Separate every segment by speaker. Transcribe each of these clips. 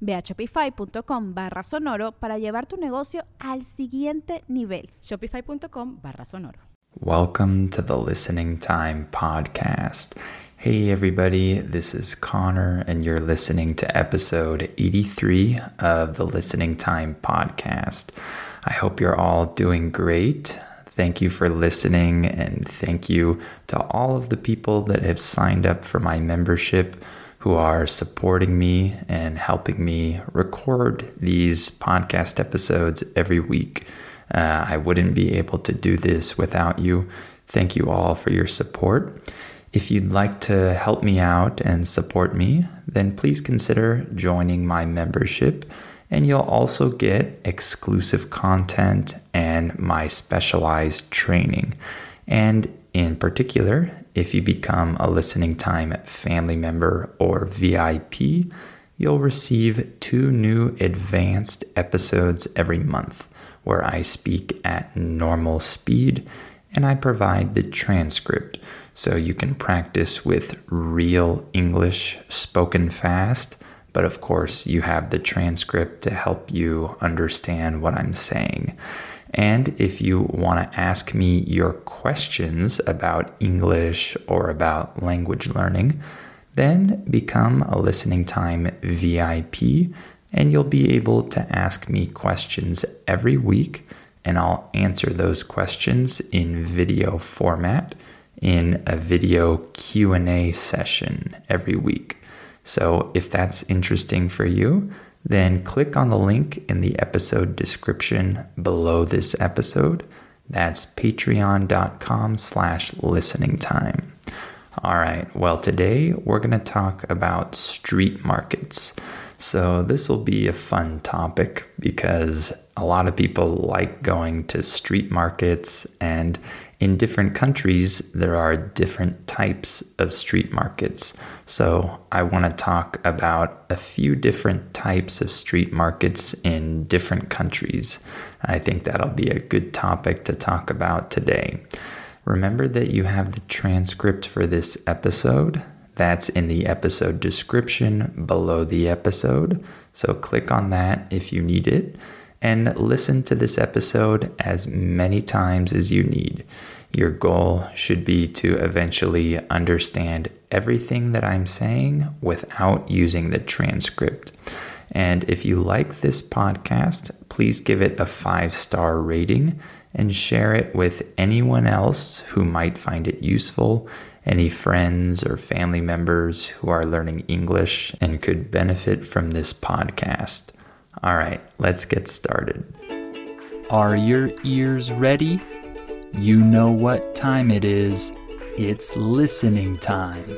Speaker 1: Ve a shopify.com barra sonoro para llevar tu negocio al siguiente nivel.
Speaker 2: Shopify.com barra sonoro.
Speaker 3: Welcome to the Listening Time Podcast. Hey, everybody, this is Connor, and you're listening to episode 83 of the Listening Time Podcast. I hope you're all doing great. Thank you for listening, and thank you to all of the people that have signed up for my membership who are supporting me and helping me record these podcast episodes every week. Uh, I wouldn't be able to do this without you. Thank you all for your support. If you'd like to help me out and support me, then please consider joining my membership. And you'll also get exclusive content and my specialized training. And in particular, if you become a listening time family member or VIP, you'll receive two new advanced episodes every month where I speak at normal speed and I provide the transcript so you can practice with real English spoken fast. But of course, you have the transcript to help you understand what I'm saying. And if you want to ask me your questions about English or about language learning, then become a listening time VIP and you'll be able to ask me questions every week and I'll answer those questions in video format in a video Q&A session every week. So if that's interesting for you, then click on the link in the episode description below this episode. That's patreon.com slash listening time. All right, well, today we're going to talk about street markets. So, this will be a fun topic because a lot of people like going to street markets, and in different countries, there are different types of street markets. So, I want to talk about a few different types of street markets in different countries. I think that'll be a good topic to talk about today. Remember that you have the transcript for this episode. That's in the episode description below the episode. So click on that if you need it and listen to this episode as many times as you need. Your goal should be to eventually understand everything that I'm saying without using the transcript. And if you like this podcast, please give it a five star rating and share it with anyone else who might find it useful any friends or family members who are learning English and could benefit from this podcast. All right, let's get started.
Speaker 4: Are your ears ready? You know what time it is. It's listening time.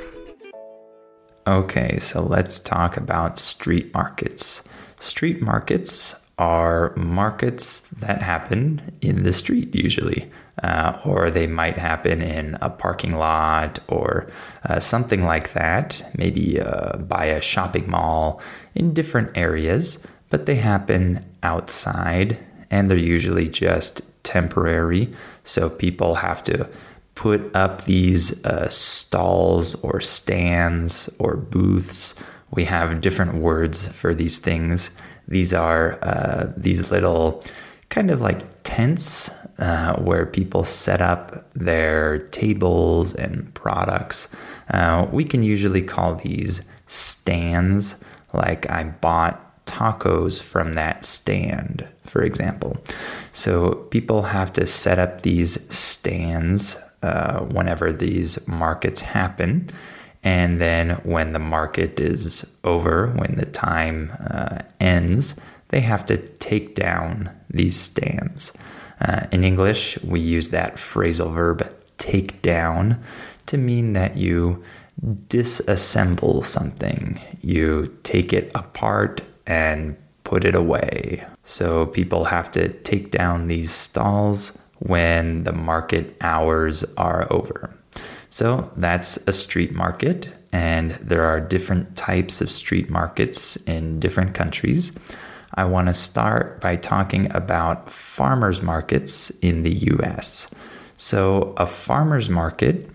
Speaker 3: Okay, so let's talk about street markets. Street markets are markets that happen in the street usually, uh, or they might happen in a parking lot or uh, something like that, maybe uh, by a shopping mall in different areas, but they happen outside and they're usually just temporary. So people have to put up these uh, stalls or stands or booths. We have different words for these things. These are uh, these little kind of like tents uh, where people set up their tables and products. Uh, we can usually call these stands, like I bought tacos from that stand, for example. So people have to set up these stands uh, whenever these markets happen. And then when the market is over, when the time uh, ends, they have to take down these stands. Uh, in English, we use that phrasal verb take down to mean that you disassemble something, you take it apart and put it away. So people have to take down these stalls when the market hours are over. So that's a street market, and there are different types of street markets in different countries. I want to start by talking about farmers markets in the US. So, a farmers market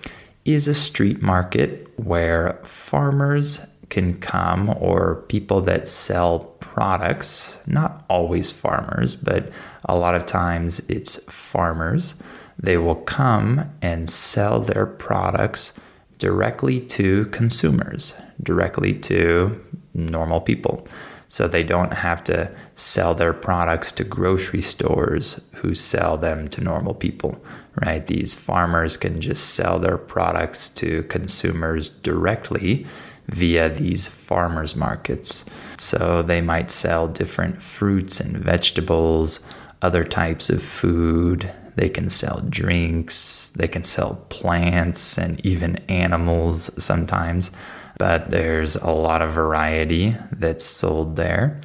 Speaker 3: is a street market where farmers can come or people that sell products, not always farmers, but a lot of times it's farmers they will come and sell their products directly to consumers, directly to normal people. So they don't have to sell their products to grocery stores who sell them to normal people, right? These farmers can just sell their products to consumers directly via these farmers markets. So they might sell different fruits and vegetables, other types of food, they can sell drinks, they can sell plants and even animals sometimes. But there's a lot of variety that's sold there.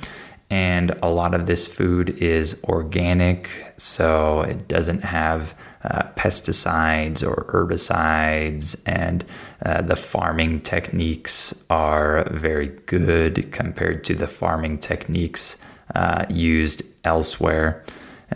Speaker 3: And a lot of this food is organic, so it doesn't have uh, pesticides or herbicides, and uh, the farming techniques are very good compared to the farming techniques uh, used elsewhere.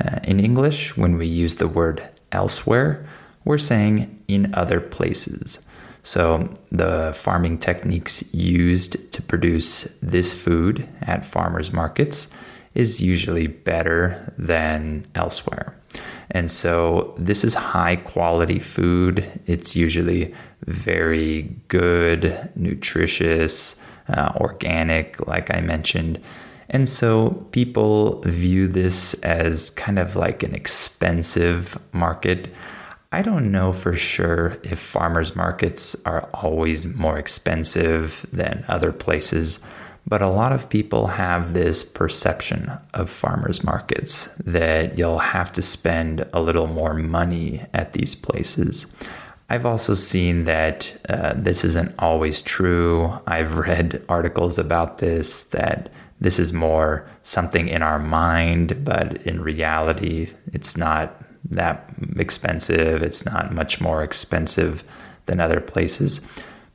Speaker 3: Uh, in English, when we use the word elsewhere, we're saying in other places. So, the farming techniques used to produce this food at farmers markets is usually better than elsewhere. And so, this is high quality food. It's usually very good, nutritious, uh, organic, like I mentioned. And so people view this as kind of like an expensive market. I don't know for sure if farmers markets are always more expensive than other places, but a lot of people have this perception of farmers markets that you'll have to spend a little more money at these places. I've also seen that uh, this isn't always true. I've read articles about this that this is more something in our mind, but in reality, it's not that expensive. It's not much more expensive than other places.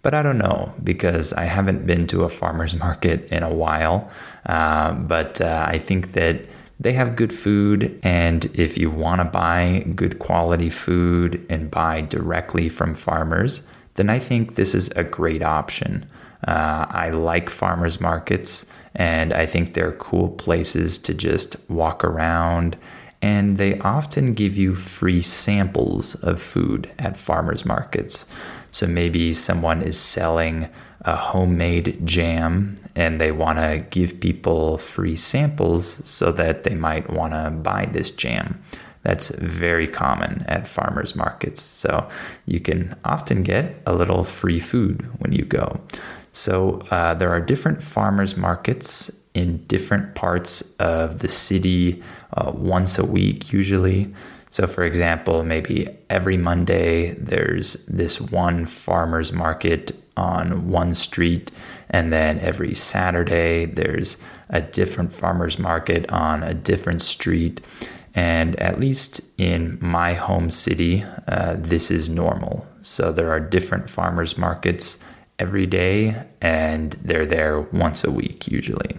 Speaker 3: But I don't know because I haven't been to a farmer's market in a while. Uh, but uh, I think that they have good food. And if you want to buy good quality food and buy directly from farmers, then I think this is a great option. Uh, I like farmers markets, and I think they're cool places to just walk around. And they often give you free samples of food at farmers markets. So maybe someone is selling a homemade jam and they want to give people free samples so that they might want to buy this jam. That's very common at farmers markets. So you can often get a little free food when you go. So uh, there are different farmers markets in different parts of the city uh, once a week, usually. So, for example, maybe every Monday there's this one farmers market on one street, and then every Saturday there's a different farmers market on a different street. And at least in my home city, uh, this is normal. So, there are different farmers markets every day, and they're there once a week usually.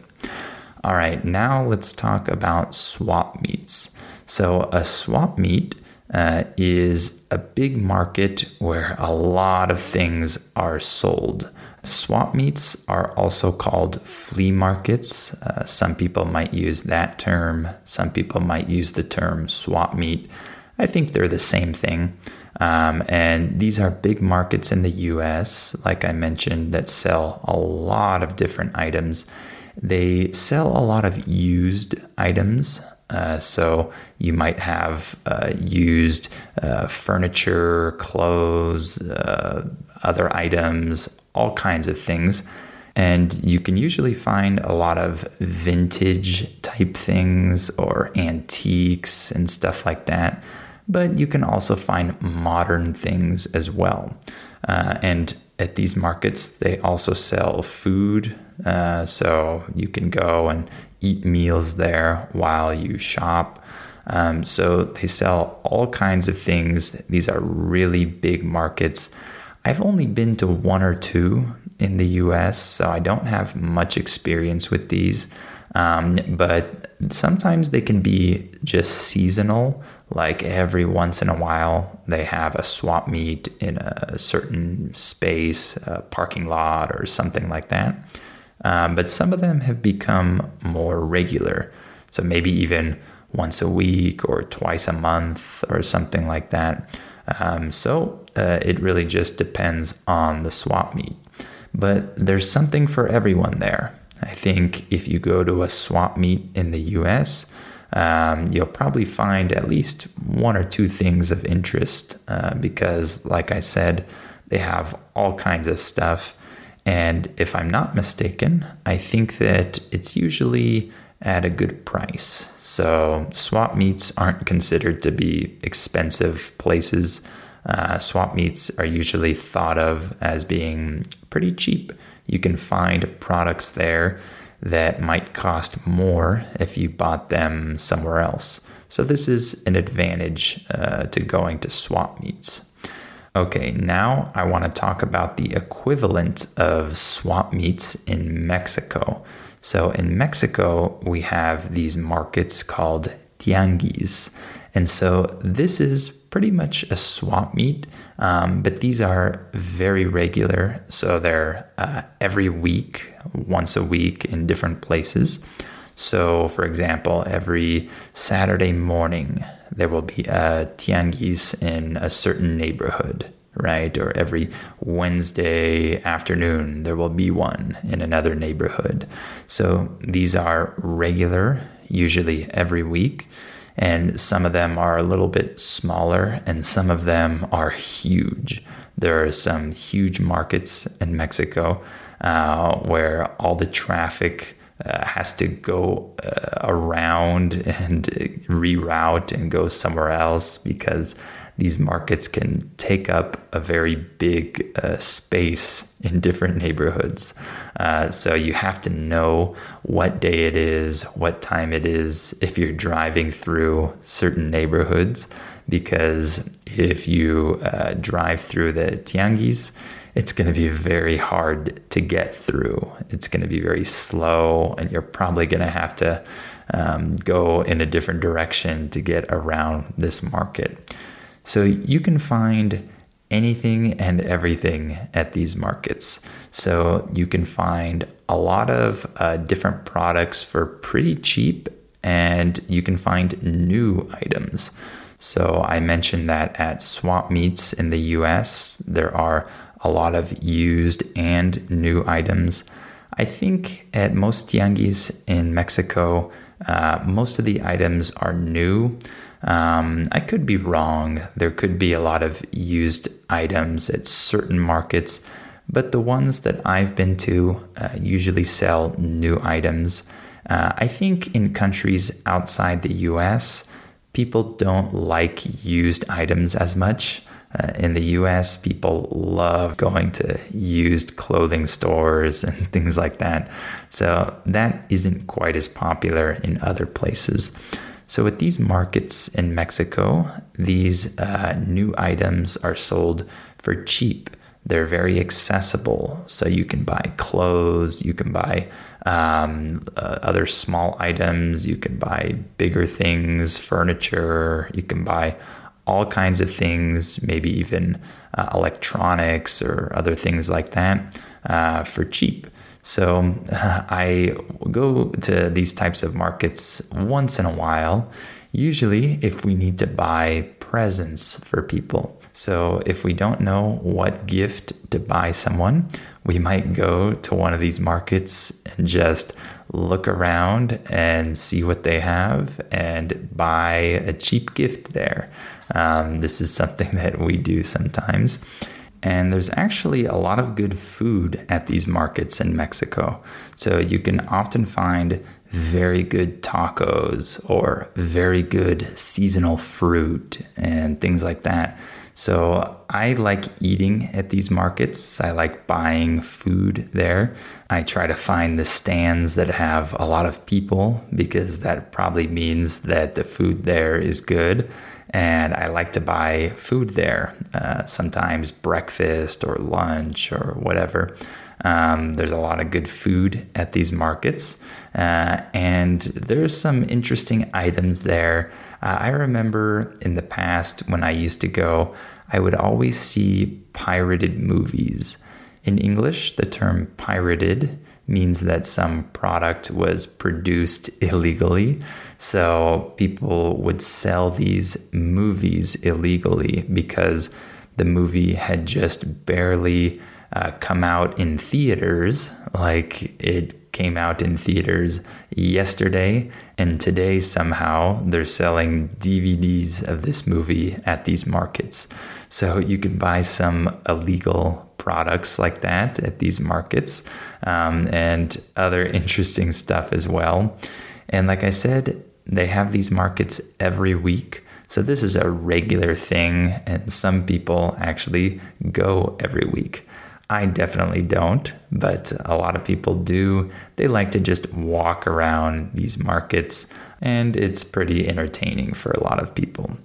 Speaker 3: All right, now let's talk about swap meets. So, a swap meet uh, is a big market where a lot of things are sold. Swap meets are also called flea markets. Uh, some people might use that term, some people might use the term swap meet. I think they're the same thing. Um, and these are big markets in the US, like I mentioned, that sell a lot of different items. They sell a lot of used items. Uh, so you might have uh, used uh, furniture, clothes, uh, other items, all kinds of things. And you can usually find a lot of vintage type things or antiques and stuff like that. But you can also find modern things as well. Uh, and at these markets, they also sell food. Uh, so you can go and eat meals there while you shop. Um, so they sell all kinds of things. These are really big markets. I've only been to one or two in the US, so I don't have much experience with these. Um, but sometimes they can be just seasonal, like every once in a while they have a swap meet in a certain space, a parking lot, or something like that. Um, but some of them have become more regular, so maybe even once a week or twice a month or something like that. Um, so uh, it really just depends on the swap meet. But there's something for everyone there. I think if you go to a swap meet in the US, um, you'll probably find at least one or two things of interest uh, because, like I said, they have all kinds of stuff. And if I'm not mistaken, I think that it's usually at a good price. So, swap meets aren't considered to be expensive places. Uh, swap meets are usually thought of as being pretty cheap. You can find products there that might cost more if you bought them somewhere else. So, this is an advantage uh, to going to swap meets. Okay, now I want to talk about the equivalent of swap meets in Mexico. So, in Mexico, we have these markets called tianguis. And so, this is pretty much a swap meet, um, but these are very regular. So they're uh, every week, once a week in different places. So, for example, every Saturday morning, there will be a tianguis in a certain neighborhood, right? Or every Wednesday afternoon, there will be one in another neighborhood. So these are regular, usually every week and some of them are a little bit smaller and some of them are huge. There are some huge markets in Mexico uh, where all the traffic uh, has to go uh, around and reroute and go somewhere else because these markets can take up a very big uh, space in different neighborhoods. Uh, so you have to know what day it is, what time it is, if you're driving through certain neighborhoods. Because if you uh, drive through the tianguis, it's going to be very hard to get through. It's going to be very slow, and you're probably going to have to um, go in a different direction to get around this market. So you can find anything and everything at these markets. So you can find a lot of uh, different products for pretty cheap, and you can find new items. So I mentioned that at swap meets in the US, there are a lot of used and new items. I think at most tianguis in Mexico, uh, most of the items are new. Um, I could be wrong. There could be a lot of used items at certain markets, but the ones that I've been to uh, usually sell new items. Uh, I think in countries outside the US, people don't like used items as much. Uh, in the US, people love going to used clothing stores and things like that. So that isn't quite as popular in other places. So, with these markets in Mexico, these uh, new items are sold for cheap. They're very accessible. So, you can buy clothes, you can buy um, uh, other small items, you can buy bigger things, furniture, you can buy all kinds of things, maybe even uh, electronics or other things like that uh, for cheap. So I go to these types of markets once in a while, usually if we need to buy presents for people. So if we don't know what gift to buy someone, we might go to one of these markets and just look around and see what they have and buy a cheap gift there. Um, this is something that we do sometimes. And there's actually a lot of good food at these markets in Mexico. So you can often find very good tacos or very good seasonal fruit and things like that. So I like eating at these markets. I like buying food there. I try to find the stands that have a lot of people because that probably means that the food there is good and I like to buy food there, uh, sometimes breakfast or lunch or whatever. Um, there's a lot of good food at these markets, uh, and there's some interesting items there. Uh, I remember in the past when I used to go, I would always see pirated movies. In English, the term pirated means that some product was produced illegally. So people would sell these movies illegally because the movie had just barely uh, come out in theaters. Like it came out in theaters yesterday, and today somehow they're selling DVDs of this movie at these markets. So you can buy some illegal products like that at these markets um, and other interesting stuff as well. And like I said, they have these markets every week. So this is a regular thing, and some people actually go every week. I definitely don't, but a lot of people do. They like to just walk around these markets, and it's pretty entertaining for a lot of people.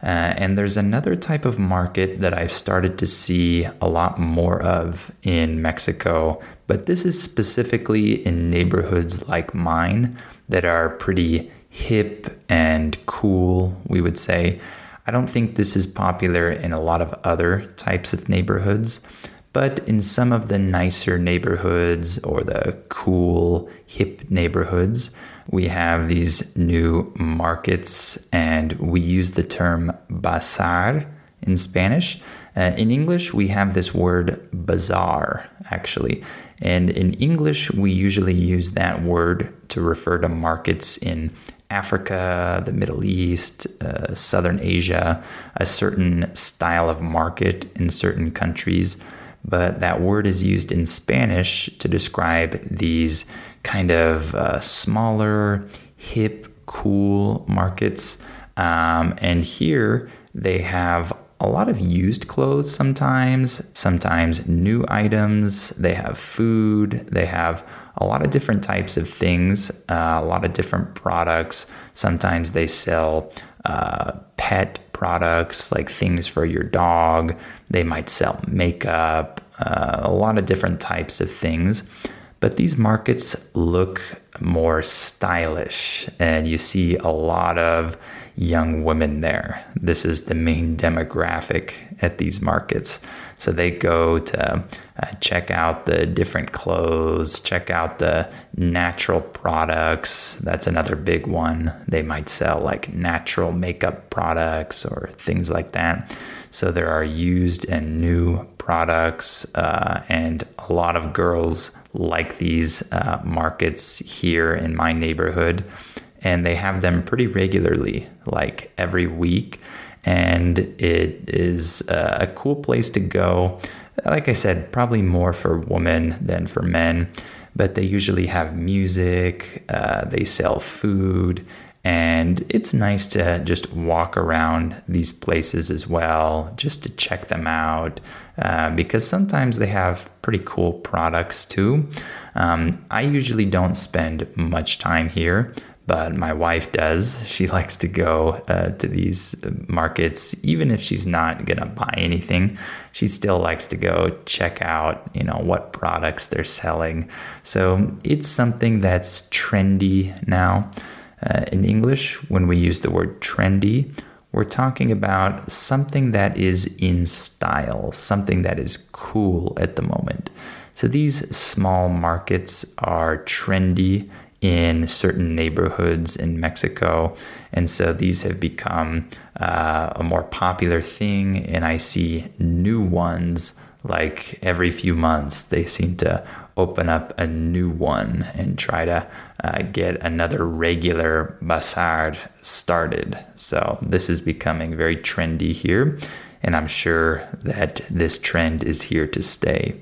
Speaker 3: Uh, and there's another type of market that I've started to see a lot more of in Mexico, but this is specifically in neighborhoods like mine that are pretty hip and cool, we would say. I don't think this is popular in a lot of other types of neighborhoods, but in some of the nicer neighborhoods or the cool, hip neighborhoods, we have these new markets, and we use the term bazar in Spanish. Uh, in English, we have this word bazaar, actually. And in English, we usually use that word to refer to markets in Africa, the Middle East, uh, Southern Asia, a certain style of market in certain countries. But that word is used in Spanish to describe these kind of uh, smaller, hip, cool markets. Um, and here they have a lot of used clothes sometimes, sometimes new items. They have food. They have a lot of different types of things, uh, a lot of different products. Sometimes they sell uh, pet products like things for your dog. They might sell makeup, uh, a lot of different types of things. But these markets look more stylish, and you see a lot of young women there. This is the main demographic at these markets. So they go to uh, check out the different clothes, check out the natural products. That's another big one. They might sell like natural makeup products or things like that. So there are used and new products, uh, and a lot of girls like these uh, markets here in my neighborhood. And they have them pretty regularly, like every week. And it is a cool place to go. Like I said, probably more for women than for men, but they usually have music, uh, they sell food, and it's nice to just walk around these places as well, just to check them out, uh, because sometimes they have pretty cool products too. Um, I usually don't spend much time here, but my wife does. She likes to go uh, to these markets, even if she's not gonna buy anything. She still likes to go check out, you know, what products they're selling. So it's something that's trendy now. Uh, in English, when we use the word trendy, we're talking about something that is in style, something that is cool at the moment. So these small markets are trendy in certain neighborhoods in Mexico. And so these have become uh, a more popular thing. And I see new ones like every few months. They seem to open up a new one and try to uh, get another regular bazar started. So this is becoming very trendy here. And I'm sure that this trend is here to stay.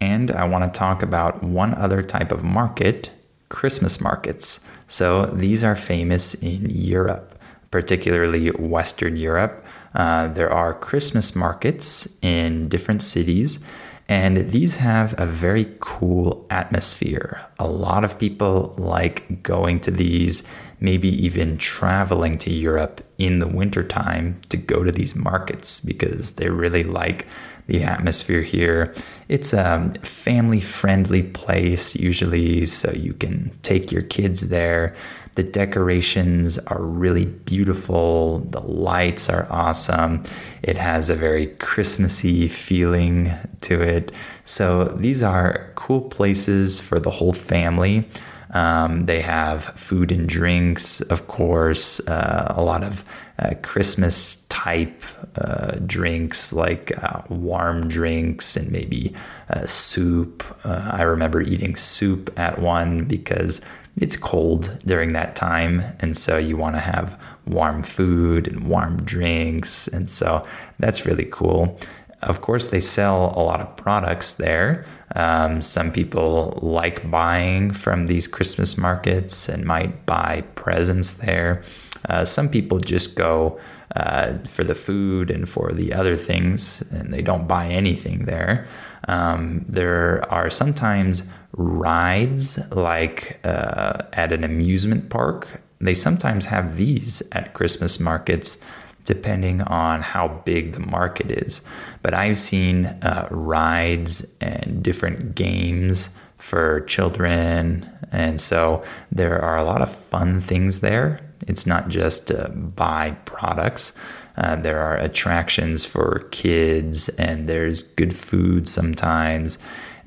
Speaker 3: And I want to talk about one other type of market Christmas markets. So these are famous in Europe, particularly Western Europe. Uh, there are Christmas markets in different cities, and these have a very cool atmosphere. A lot of people like going to these, maybe even traveling to Europe in the wintertime to go to these markets because they really like the atmosphere here. It's a family friendly place, usually, so you can take your kids there. The decorations are really beautiful, the lights are awesome. It has a very Christmassy feeling to it. So, these are cool places for the whole family. Um, they have food and drinks, of course, uh, a lot of uh, Christmas type uh, drinks like uh, warm drinks and maybe uh, soup. Uh, I remember eating soup at one because it's cold during that time, and so you want to have warm food and warm drinks, and so that's really cool. Of course, they sell a lot of products there. Um, some people like buying from these Christmas markets and might buy presents there. Uh, some people just go uh, for the food and for the other things, and they don't buy anything there. Um, there are sometimes rides, like uh, at an amusement park. They sometimes have these at Christmas markets depending on how big the market is. But I've seen uh, rides and different games for children. And so there are a lot of fun things there. It's not just to buy products. Uh, there are attractions for kids, and there's good food sometimes.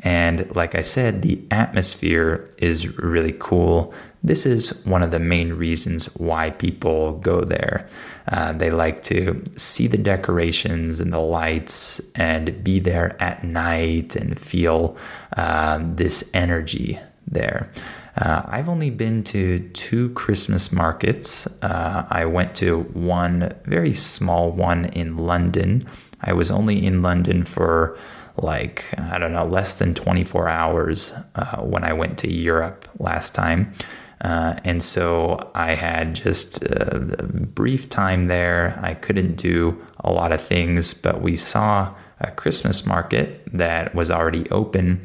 Speaker 3: And like I said, the atmosphere is really cool. This is one of the main reasons why people go there. Uh, they like to see the decorations and the lights and be there at night and feel uh, this energy there. Uh, I've only been to two Christmas markets. Uh, I went to one very small one in London. I was only in London for like, I don't know, less than 24 hours uh, when I went to Europe last time. Uh, and so I had just a brief time there. I couldn't do a lot of things, but we saw a Christmas market that was already open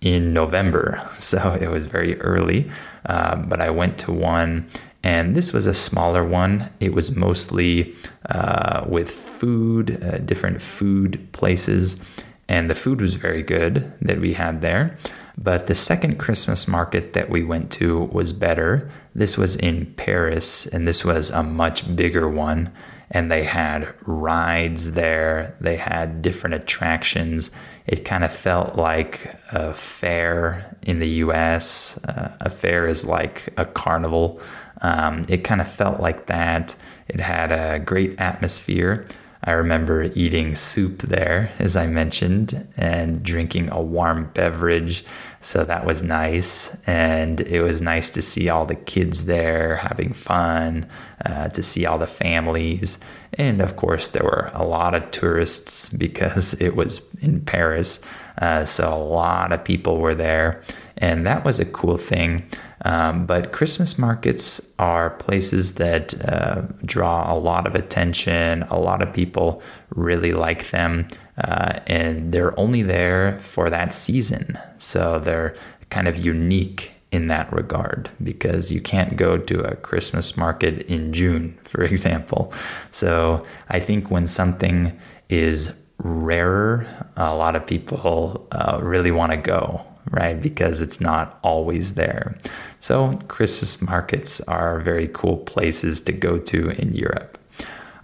Speaker 3: in November. So it was very early, uh, but I went to one. And this was a smaller one. It was mostly uh, with food, uh, different food places. And the food was very good that we had there. But the second Christmas market that we went to was better. This was in Paris, and this was a much bigger one. And they had rides there, they had different attractions. It kind of felt like a fair in the US. Uh, a fair is like a carnival. Um, it kind of felt like that. It had a great atmosphere. I remember eating soup there, as I mentioned, and drinking a warm beverage. So that was nice. And it was nice to see all the kids there having fun, uh, to see all the families. And of course, there were a lot of tourists because it was in Paris. Uh, so a lot of people were there. And that was a cool thing. Um, but Christmas markets are places that uh, draw a lot of attention. A lot of people really like them, uh, and they're only there for that season. So they're kind of unique in that regard because you can't go to a Christmas market in June, for example. So I think when something is rarer, a lot of people uh, really want to go right? Because it's not always there. So, Christmas markets are very cool places to go to in Europe.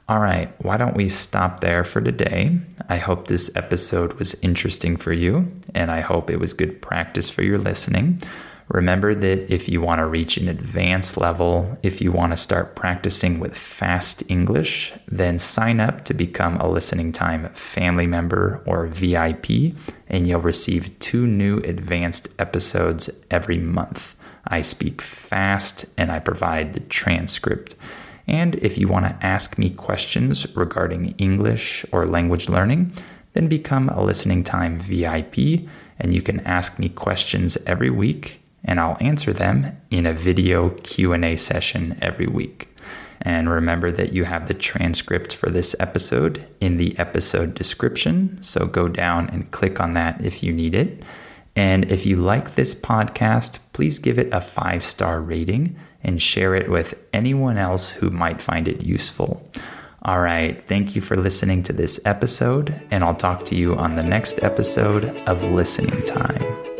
Speaker 3: All right, why don't we stop there for today? I hope this episode was interesting for you, and I hope it was good practice for your listening. Remember that if you want to reach an advanced level, if you want to start practicing with fast English, then sign up to become a listening time family member or VIP, and you'll receive two new advanced episodes every month. I speak fast and I provide the transcript. And if you want to ask me questions regarding English or language learning, then become a listening time VIP and you can ask me questions every week and I'll answer them in a video Q&A session every week. And remember that you have the transcript for this episode in the episode description, so go down and click on that if you need it. And if you like this podcast, please give it a 5-star rating and share it with anyone else who might find it useful. All right, thank you for listening to this episode, and I'll talk to you on the next episode of Listening Time.